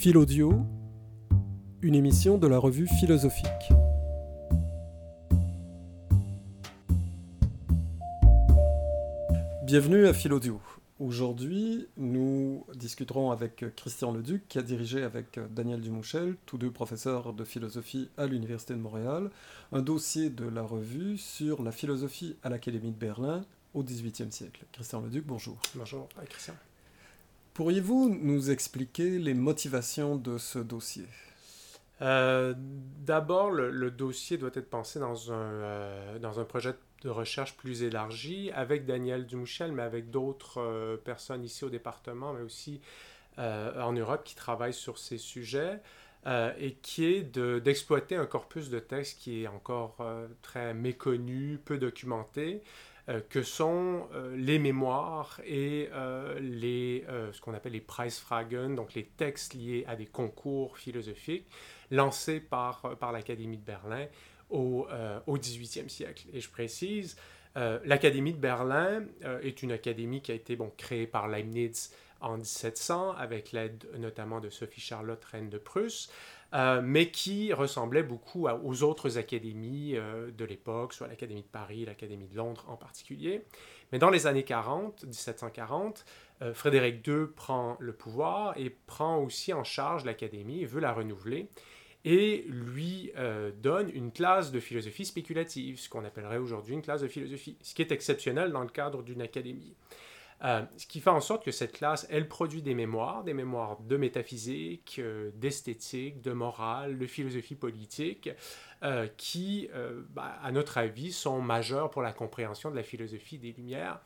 Philaudio, une émission de la revue philosophique. Bienvenue à Philaudio. Aujourd'hui, nous discuterons avec Christian Leduc, qui a dirigé avec Daniel Dumouchel, tous deux professeurs de philosophie à l'Université de Montréal, un dossier de la revue sur la philosophie à l'Académie de Berlin au XVIIIe siècle. Christian Leduc, bonjour. Bonjour, Christian. Pourriez-vous nous expliquer les motivations de ce dossier? Euh, D'abord, le, dossier doit être pensé dans un, euh, dans un projet de recherche plus élargi avec Daniel Dumouchel, mais avec d'autres euh, personnes ici au département, mais aussi en Europe qui travaillent sur ces sujets. et qui est d'exploiter un corpus de textes qui est encore très méconnu, peu documenté, que sont euh, les mémoires et euh, les, ce qu'on appelle les Preisfragen, donc les textes liés à des concours philosophiques lancés par, par l'Académie de Berlin au, 18e siècle. Et je précise, l'Académie de Berlin est une académie qui a été bon, créée par Leibniz en 1700 avec l'aide notamment de Sophie Charlotte, reine de Prusse. Euh, mais qui ressemblait beaucoup aux autres académies euh, de l'époque, soit l'Académie de Paris, l'Académie de Londres en particulier. Mais dans les années 40, 1740, euh, Frédéric II prend le pouvoir et prend aussi en charge l'Académie, veut la renouveler et lui donne une classe de philosophie spéculative, ce qu'on appellerait aujourd'hui une classe de philosophie, ce qui est exceptionnel dans le cadre d'une académie. Euh, ce qui fait en sorte que cette classe, elle produit des mémoires, des mémoires de métaphysique, euh, d'esthétique, de morale, de philosophie politique, euh, qui, bah, à notre avis, sont majeures pour la compréhension de la philosophie des Lumières.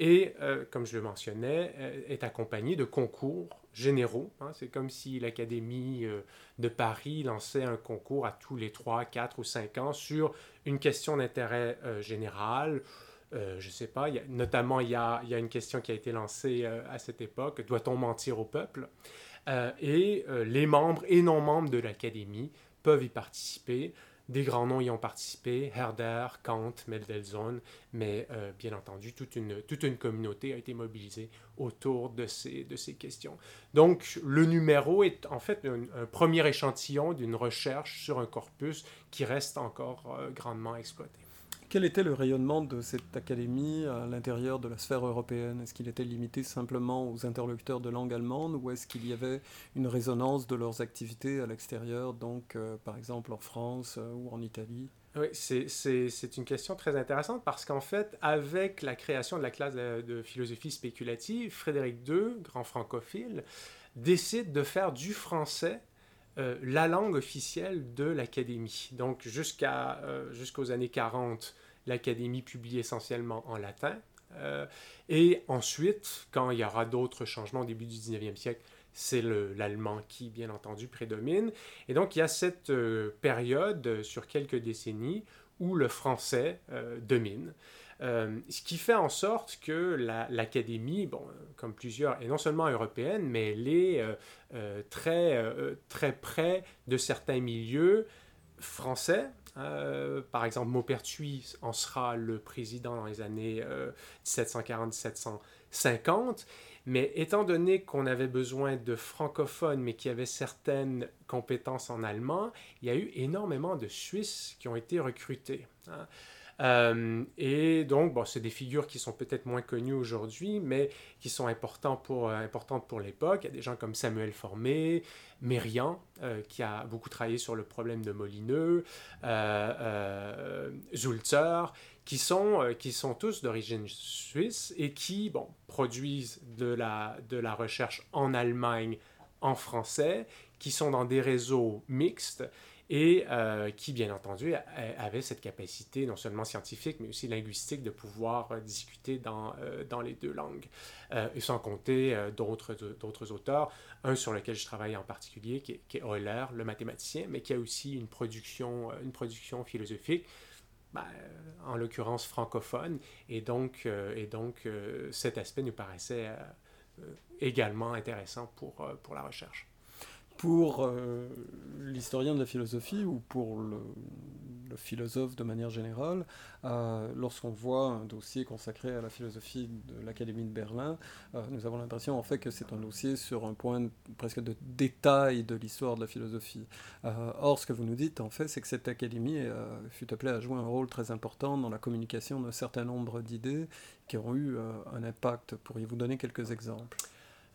Et, comme je le mentionnais, est accompagnée de concours généraux. Hein. C'est comme si l'Académie de Paris lançait un concours à tous les 3, 4 ou 5 ans sur une question d'intérêt général euh, je ne sais pas, notamment il y, a, une question qui a été lancée euh, à cette époque, doit-on mentir au peuple? Euh, Et les membres et non-membres de l'Académie peuvent y participer. Des grands noms y ont participé, Herder, Kant, Mendelssohn, mais bien entendu, toute une, communauté a été mobilisée autour de ces, de ces questions. Donc, le numéro est en fait un, un premier échantillon d'une recherche sur un corpus qui reste encore grandement exploité. Quel était le rayonnement de cette académie à l'intérieur de la sphère européenne? Est-ce qu'il était limité simplement aux interlocuteurs de langue allemande ou est-ce qu'il y avait une résonance de leurs activités à l'extérieur, donc euh, par exemple en France euh, ou en Italie? Oui, c'est une question très intéressante parce qu'en fait, avec la création de la classe de, philosophie spéculative, Frédéric II, grand francophile, décide de faire du français euh, la langue officielle de l'Académie. Donc jusqu'à, euh, jusqu'aux années 40, l'Académie publie essentiellement en latin. Euh, et ensuite, quand il y aura d'autres changements au début du 19e siècle, c'est l'allemand qui, bien entendu, prédomine. Et donc, il y a cette période sur quelques décennies où le français domine. Euh, ce qui fait en sorte que l'Académie, bon, comme plusieurs, est non seulement européenne, mais elle est euh, euh, très, très près de certains milieux français. par exemple, Maupertuis en sera le président dans les années 1740-1750. Mais étant donné qu'on avait besoin de francophones, mais qui avaient certaines compétences en allemand, il y a eu énormément de Suisses qui ont été recrutés. Euh, et donc, bon, c'est des figures qui sont peut-être moins connues aujourd'hui, mais qui sont importantes pour, euh, importantes pour l'époque. Il y a des gens comme Samuel Formé, Mérian, euh, qui a beaucoup travaillé sur le problème de Molineux, Zulzer, qui sont, qui sont tous d'origine suisse et qui produisent de la recherche en Allemagne en français, qui sont dans des réseaux mixtes et euh, qui, bien entendu, avait cette capacité non seulement scientifique, mais aussi linguistique de pouvoir euh, discuter dans, euh, dans les deux langues. et sans compter d'autres, auteurs, un sur lequel je travaille en particulier, qui est, Euler, le mathématicien, mais qui a aussi une production, une production philosophique. Ben, en l'occurrence francophone, et donc, et donc cet aspect nous paraissait également intéressant pour, pour la recherche. Pour l'historien de la philosophie ou pour le, philosophe de manière générale, euh, lorsqu'on voit un dossier consacré à la philosophie de l'Académie de Berlin, euh, nous avons l'impression en fait que c'est un dossier sur un point presque de détail de l'histoire de la philosophie. Euh, or, ce que vous nous dites en fait, c'est que cette académie fut appelée à jouer un rôle très important dans la communication d'un certain nombre d'idées qui ont eu un impact. Pourriez-vous donner quelques exemples?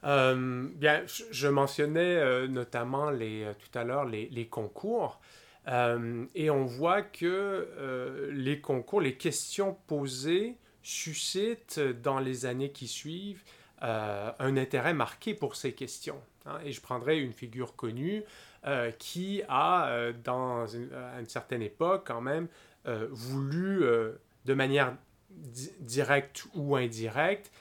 Bien, je mentionnais notamment les, tout à l'heure les, concours. Euh, et on voit que euh, les concours, les questions posées suscitent dans les années qui suivent euh, un intérêt marqué pour ces questions. Hein. Et je prendrai une figure connue qui a, dans une certaine époque quand même, voulu, de manière directe ou indirecte,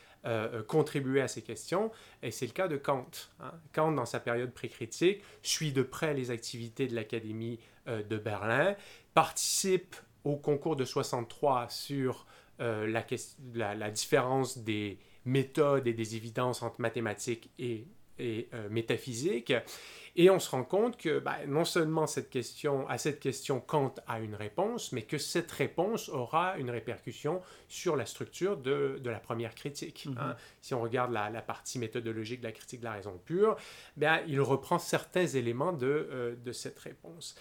contribuer à ces questions, et c'est le cas de Kant. Hein. Kant, dans sa période précritique, suit de près les activités de l'Académie euh, de Berlin, participe au concours de 63 sur euh, la, différence des méthodes et des évidences entre mathématiques et, euh, métaphysique. Et on se rend compte que bah, non seulement cette question, à cette question, Kant a une réponse, mais que cette réponse aura une répercussion sur la structure de, la première critique. Hein. Mhm. Si on regarde la, partie méthodologique de la critique de la raison pure, ben, il reprend certains éléments de, de cette réponse.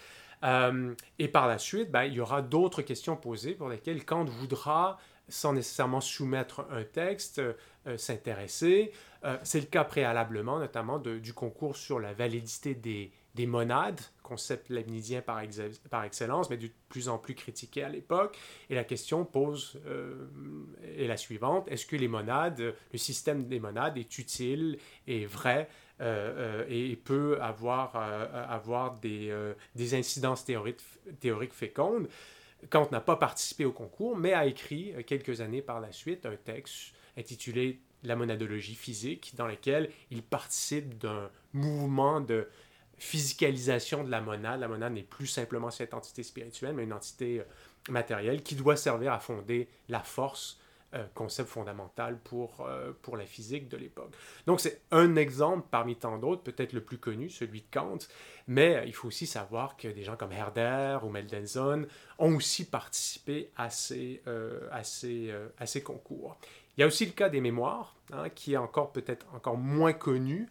Euh, et par la suite, ben, il y aura d'autres questions posées pour lesquelles Kant voudra, sans nécessairement soumettre un texte, euh, s'intéresser. Euh, c'est le cas préalablement, notamment du concours sur la validité des, des monades, concept leibnizien par, excellence, mais de plus en plus critiqué à l'époque. Et la question pose est la suivante est-ce que les monades, le système des monades est utile et vrai euh, euh, et peut avoir, euh, des, incidences théoriques fécondes? Kant n'a pas participé au concours, mais a écrit quelques années par la suite un texte intitulé La monadologie physique, dans lequel il participe d'un mouvement de physicalisation de la monade. La monade n'est plus simplement cette entité spirituelle, mais une entité matérielle qui doit servir à fonder la force euh, concept fondamental pour, euh, pour la physique de l'époque. Donc c'est un exemple parmi tant d'autres, peut-être le plus connu, celui de Kant, mais euh, il faut aussi savoir que des gens comme Herder ou Mendelssohn ont aussi participé à ces, à ces, à ces concours. Il y a aussi le cas des mémoires, hein, qui est encore peut-être encore moins connu.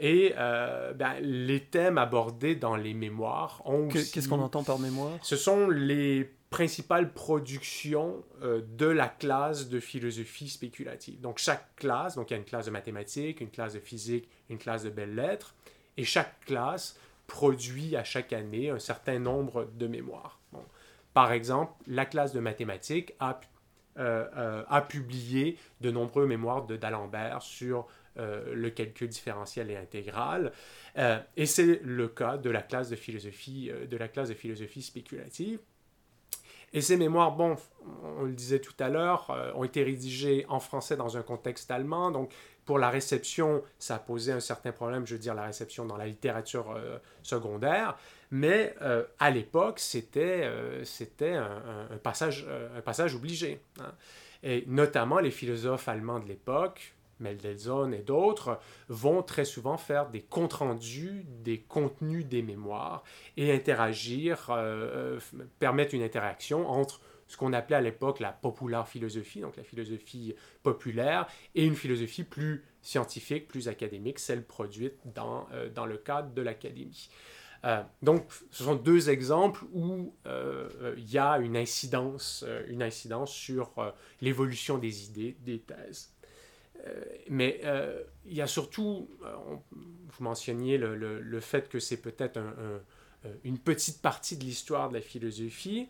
et ben, les thèmes abordés dans les mémoires ont Qu'est-ce qu'on entend par mémoire? Ce sont les principale production euh, de la classe de philosophie spéculative. Donc chaque classe, donc il y a une classe de mathématiques, une classe de physique, une classe de belles lettres, et chaque classe produit à chaque année un certain nombre de mémoires. Par exemple, la classe de mathématiques a, euh, euh, a publié de nombreux mémoires de d'Alembert sur le calcul différentiel et intégral. et c'est le cas de la classe de philosophie, de la classe de philosophie spéculative. Et ces mémoires, bon, on le disait tout à l'heure, euh, ont été rédigées en français dans un contexte allemand. Donc, pour la réception, ça a posé un certain problème, je veux dire, la réception dans la littérature euh, secondaire. Mais euh, à l'époque, c'était c'était un, passage, un passage obligé. Hein. Et notamment les philosophes allemands de l'époque, Mendelssohn et d'autres, vont très souvent faire des comptes rendus des contenus des mémoires et interagir, euh, euh, permettre une interaction entre ce qu'on appelait à l'époque la populaire philosophie, donc la philosophie populaire, et une philosophie plus scientifique, plus académique, celle produite dans, euh, dans le cadre de l'académie. donc, ce sont deux exemples où il y a une incidence, une incidence sur l'évolution des idées, des thèses. Euh, mais euh, il y a surtout, euh, vous mentionniez le, fait que c'est peut-être une petite partie de l'histoire de la philosophie.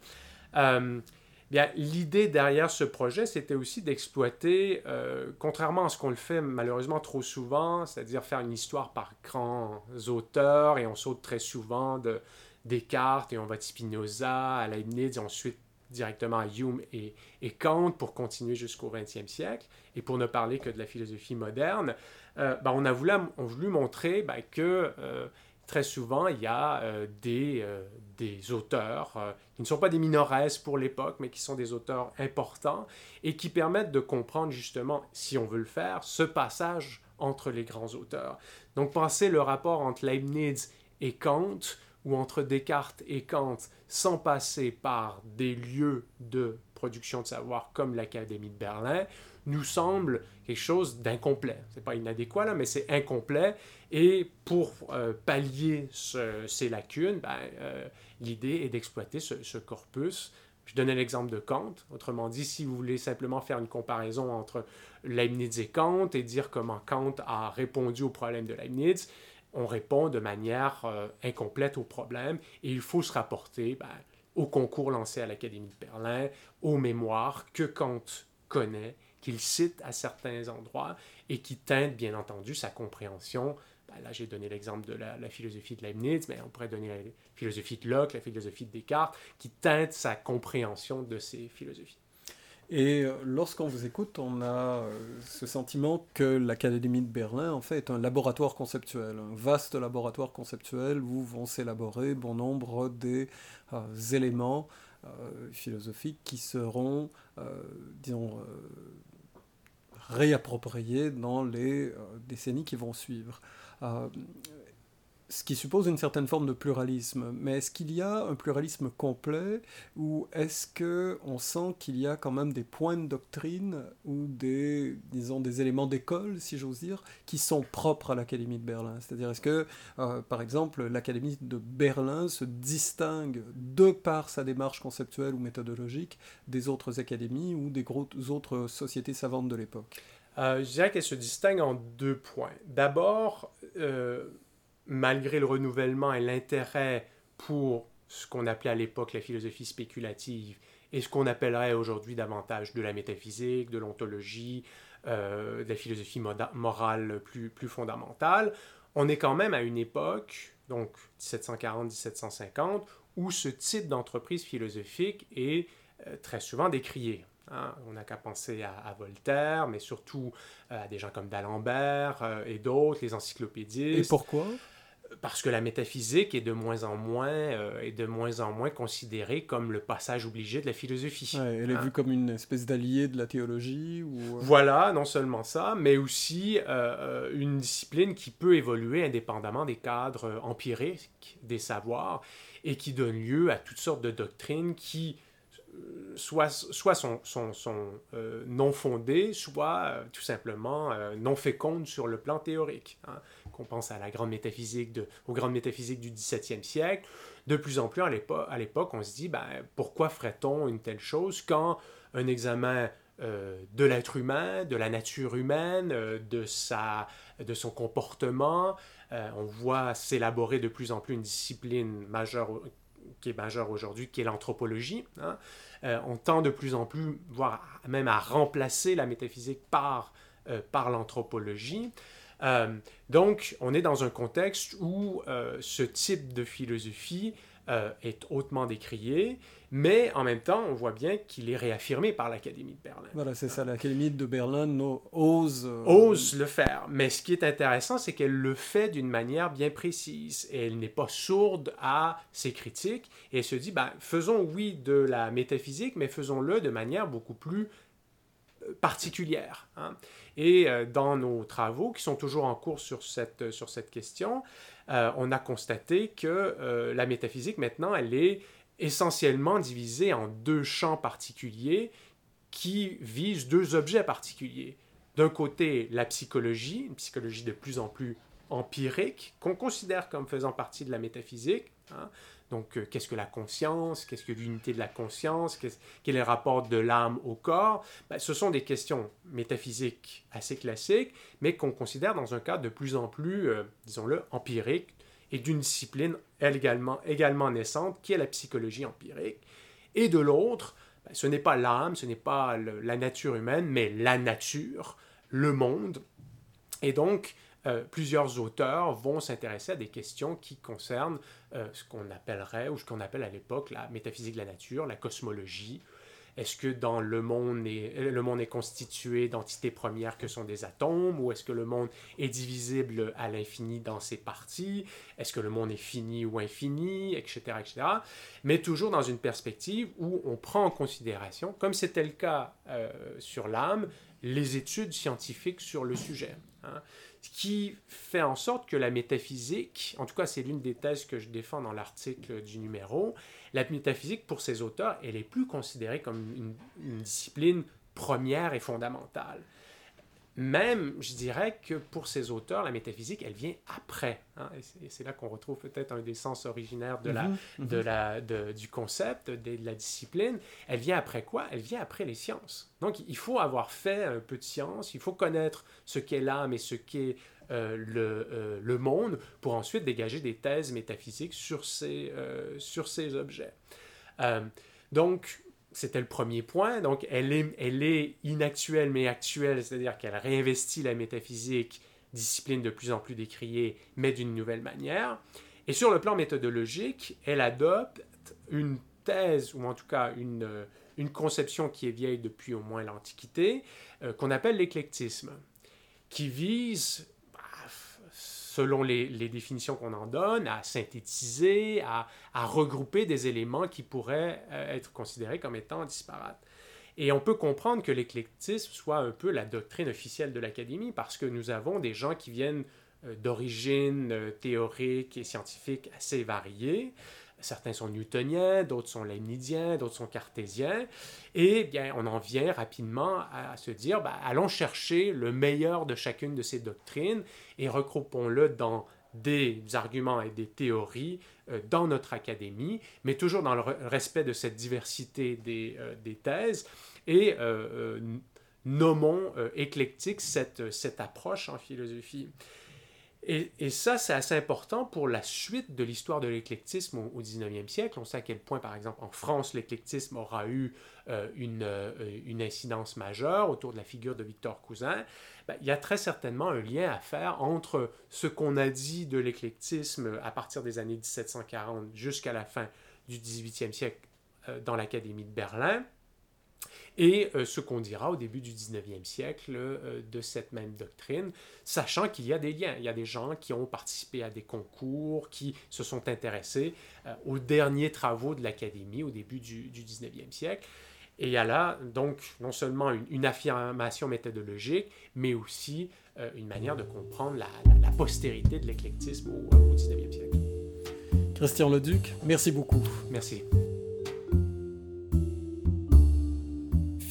Bien, l'idée derrière ce projet, c'était aussi d'exploiter, contrairement à ce qu'on le fait malheureusement trop souvent, c'est-à-dire faire une histoire par grands auteurs, et on saute très souvent de Descartes, et on va de Spinoza à Leibniz, et ensuite directement à Hume et, Kant pour continuer jusqu'au XXe siècle, et pour ne parler que de la philosophie moderne, euh, ben, on a voulu, on voulu montrer ben, que euh, très souvent, il y a euh, des, auteurs qui ne sont pas des minores pour l'époque, mais qui sont des auteurs importants et qui permettent de comprendre justement, si on veut le faire, ce passage entre les grands auteurs. Donc pensez le rapport entre Leibniz et Kant, ou entre Descartes et Kant, sans passer par des lieux de production de savoir comme l'Académie de Berlin, nous semble quelque chose d'incomplet. C'est pas inadéquat là, mais c'est incomplet. Et pour euh, pallier ces lacunes, ben, euh, l'idée est d'exploiter ce, corpus. Je donnais l'exemple de Kant. Autrement dit, si vous voulez simplement faire une comparaison entre Leibniz et Kant et dire comment Kant a répondu au problème de Leibniz, on répond de manière euh, incomplète au problème et il faut se rapporter ben, au concours lancé à l'Académie de Berlin, aux mémoires que Kant connaît qu'il cite à certains endroits et qui teinte bien entendu sa compréhension. Ben là, j'ai donné l'exemple de la, philosophie de Leibniz, mais on pourrait donner la philosophie de Locke, la philosophie de Descartes, qui teinte sa compréhension de ces philosophies. Et euh, lorsqu'on vous écoute, on a euh, ce sentiment que l'Académie de Berlin, en fait, est un laboratoire conceptuel, un vaste laboratoire conceptuel où vont s'élaborer bon nombre des euh, éléments philosophiques qui seront, disons, réapproprier dans les décennies qui vont suivre. Ce qui suppose une certaine forme de pluralisme. Mais est-ce qu'il y a un pluralisme complet ou est-ce que on sent qu'il y a quand même des points de doctrine ou des, disons, des éléments d'école, si j'ose dire, qui sont propres à l'Académie de Berlin? C'est-à-dire, est-ce que, euh, par exemple, l'Académie de Berlin se distingue de par sa démarche conceptuelle ou méthodologique des autres académies ou des autres sociétés savantes de l'époque? Euh, je dirais qu'elle se distingue en deux points. D'abord, euh, malgré le renouvellement et l'intérêt pour ce qu'on appelait à l'époque la philosophie spéculative et ce qu'on appellerait aujourd'hui davantage de la métaphysique, de l'ontologie, euh, de la philosophie morale plus, plus fondamentale, on est quand même à une époque, donc 1740-1750, où ce type d'entreprise philosophique est euh, très souvent décrié. Hein. on n'a qu'à penser à, Voltaire, mais surtout euh, à des gens comme d'Alembert et d'autres, les encyclopédistes. Et pourquoi? Parce que la métaphysique est de moins en moins euh, de moins en moins considérée comme le passage obligé de la philosophie. elle est hein? vue comme une espèce d'allié de la théologie ou... Euh? Voilà, non seulement ça, mais aussi euh, une discipline qui peut évoluer indépendamment des cadres empiriques des savoirs et qui donne lieu à toutes sortes de doctrines qui soit, soit sont, sont, sont non fondées, soit tout simplement non fécondes sur le plan théorique. Hein qu'on pense à la grande métaphysique de, aux grandes métaphysiques du XVIIe siècle, de plus en plus à l'époque, on se dit, ben, pourquoi ferait-on une telle chose quand un examen euh, de l'être humain, de la nature humaine, euh, de, sa, de son comportement, euh, on voit s'élaborer de plus en plus une discipline majeure qui est majeure aujourd'hui, qui est l'anthropologie. Hein. on tend de plus en plus, voire même à remplacer la métaphysique par, par l'anthropologie. Euh, donc, on est dans un contexte où euh, ce type de philosophie euh, est hautement décrié, mais en même temps, on voit bien qu'il est réaffirmé par l'Académie de Berlin. Voilà, c'est ça, l'Académie de Berlin ose... Ose le faire, mais ce qui est intéressant, c'est qu'elle le fait d'une manière bien précise, et elle n'est pas sourde à ses critiques, et elle se dit, ben, faisons oui de la métaphysique, mais faisons-le de manière beaucoup plus particulière. Hein. Et euh, dans nos travaux, qui sont toujours en cours sur cette, sur cette question, euh, on a constaté que euh, la métaphysique, maintenant, elle est essentiellement divisée en deux champs particuliers qui visent deux objets particuliers. D'un côté, la psychologie, une psychologie de plus en plus empirique, qu'on considère comme faisant partie de la métaphysique. Hein. Donc, euh, qu'est-ce que la conscience? Qu'est-ce que l'unité de la conscience? Quel est le rapport de l'âme au corps? Ben, Ce sont des questions métaphysiques assez classiques, mais qu'on considère dans un cadre de plus en plus, euh, disons-le, empirique et d'une discipline également, également naissante qui est la psychologie empirique. Et de l'autre, ben, ce n'est pas l'âme, ce n'est pas la nature humaine, mais la nature, le monde. Et donc, euh, plusieurs auteurs vont s'intéresser à des questions qui concernent euh, ce qu'on appellerait, ou ce qu'on appelle à l'époque, la métaphysique de la nature, la cosmologie. Est-ce que dans le monde, est, le monde est constitué d'entités premières que sont des atomes, ou est-ce que le monde est divisible à l'infini dans ses parties? Est-ce que le monde est fini ou infini, etc., etc. Mais toujours dans une perspective où on prend en considération, comme c'était le cas euh, sur l'âme, les études scientifiques sur le sujet. Hein Qui fait en sorte que la métaphysique, en tout cas c'est l'une des thèses que je défends dans l'article du numéro, la métaphysique pour ces auteurs, elle est plus considérée comme une discipline première et fondamentale. Même, je dirais que pour ces auteurs, la métaphysique, elle vient après. Hein, et c'est là qu'on retrouve peut-être un des sens originaires de la, mhm, mhm. de la, du concept, de, la discipline. Elle vient après quoi? Elle vient après les sciences. Donc, il faut avoir fait un peu de science, il faut connaître ce qu'est l'âme et ce qu'est euh, le, euh, le, monde pour ensuite dégager des thèses métaphysiques sur ces, euh, sur ces objets. donc, c'était le premier point. Donc, elle est, elle est inactuelle mais actuelle, c'est-à-dire qu'elle réinvestit la métaphysique, discipline de plus en plus décriée, mais d'une nouvelle manière. Et sur le plan méthodologique, elle adopte une thèse, ou en tout cas une, une conception qui est vieille depuis au moins l'Antiquité, euh, qu'on appelle l'éclectisme, qui vise selon les, définitions qu'on en donne, à synthétiser, à, regrouper des éléments qui pourraient euh, être considérés comme étant disparates. Et on peut comprendre que l'éclectisme soit un peu la doctrine officielle de l'Académie parce que nous avons des gens qui viennent euh, d'origines euh, théoriques et scientifiques assez variées, Certains sont newtoniens, d'autres sont leibniziens, d'autres sont cartésiens. Et bien, on en vient rapidement à, se dire, ben, allons chercher le meilleur de chacune de ces doctrines et regroupons-le dans des arguments et des théories euh, dans notre académie, mais toujours dans le respect de cette diversité des, euh, des thèses. Et euh, nommons éclectique cette, cette approche en philosophie. Et, ça, c'est assez important pour la suite de l'histoire de l'éclectisme au, 19e siècle. On sait à quel point, par exemple, en France, l'éclectisme aura eu euh, une, euh, une, incidence majeure autour de la figure de Victor Cousin. Ben, il y a très certainement un lien à faire entre ce qu'on a dit de l'éclectisme à partir des années 1740 jusqu'à la fin du 18e siècle euh, dans l'Académie de Berlin et euh, ce qu'on dira au début du 19e siècle euh, de cette même doctrine, sachant qu'il y a des liens. Il y a des gens qui ont participé à des concours, qui se sont intéressés euh, aux derniers travaux de l'Académie au début du, 19e siècle. Et il y a là donc non seulement une, affirmation méthodologique, mais aussi une manière de comprendre la, postérité de l'éclectisme au, au 19e siècle. Christian Leduc, merci beaucoup. Merci.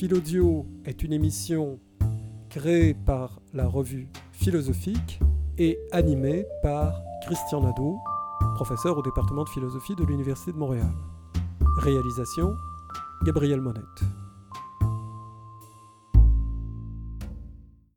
Philodio est une émission créée par la revue philosophique et animée par Christian Nadeau, professeur au département de philosophie de l'Université de Montréal. Réalisation Gabriel Monette.